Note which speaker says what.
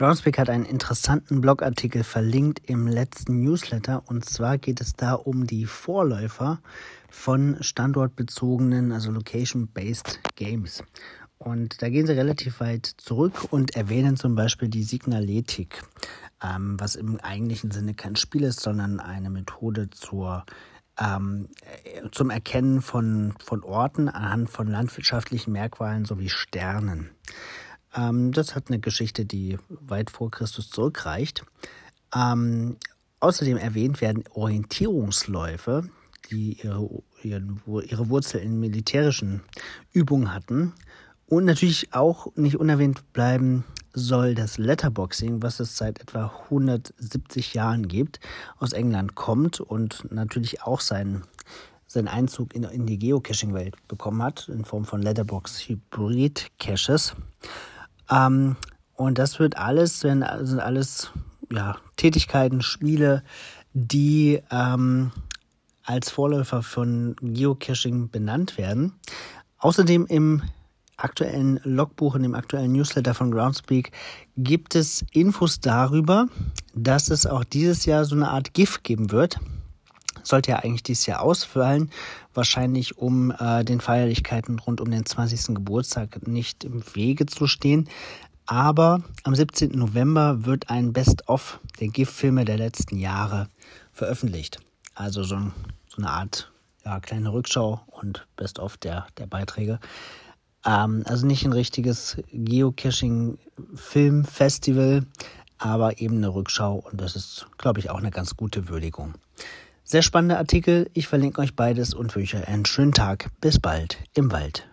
Speaker 1: Groundspeak hat einen interessanten Blogartikel verlinkt im letzten Newsletter und zwar geht es da um die Vorläufer von standortbezogenen, also location-based Games. Und da gehen sie relativ weit zurück und erwähnen zum Beispiel die Signaletik, ähm, was im eigentlichen Sinne kein Spiel ist, sondern eine Methode zur ähm, zum Erkennen von, von Orten anhand von landwirtschaftlichen Merkmalen sowie Sternen. Ähm, das hat eine Geschichte, die weit vor Christus zurückreicht. Ähm, außerdem erwähnt werden Orientierungsläufe, die ihre, ihre Wurzel in militärischen Übungen hatten. Und natürlich auch nicht unerwähnt bleiben soll das Letterboxing, was es seit etwa 170 Jahren gibt, aus England kommt und natürlich auch seinen, seinen Einzug in, in die Geocaching-Welt bekommen hat, in Form von Letterbox Hybrid Caches. Ähm, und das wird alles, sind alles ja, Tätigkeiten, Spiele, die ähm, als Vorläufer von Geocaching benannt werden. Außerdem im aktuellen Logbuch, in dem aktuellen Newsletter von Groundspeak gibt es Infos darüber, dass es auch dieses Jahr so eine Art GIF geben wird. Sollte ja eigentlich dieses Jahr ausfallen, wahrscheinlich um äh, den Feierlichkeiten rund um den 20. Geburtstag nicht im Wege zu stehen. Aber am 17. November wird ein Best-of der GIF-Filme der letzten Jahre veröffentlicht. Also so, so eine Art ja, kleine Rückschau und Best-of der, der Beiträge. Ähm, also nicht ein richtiges Geocaching-Film-Festival, aber eben eine Rückschau und das ist, glaube ich, auch eine ganz gute Würdigung. Sehr spannender Artikel. Ich verlinke euch beides und wünsche einen schönen Tag. Bis bald im Wald.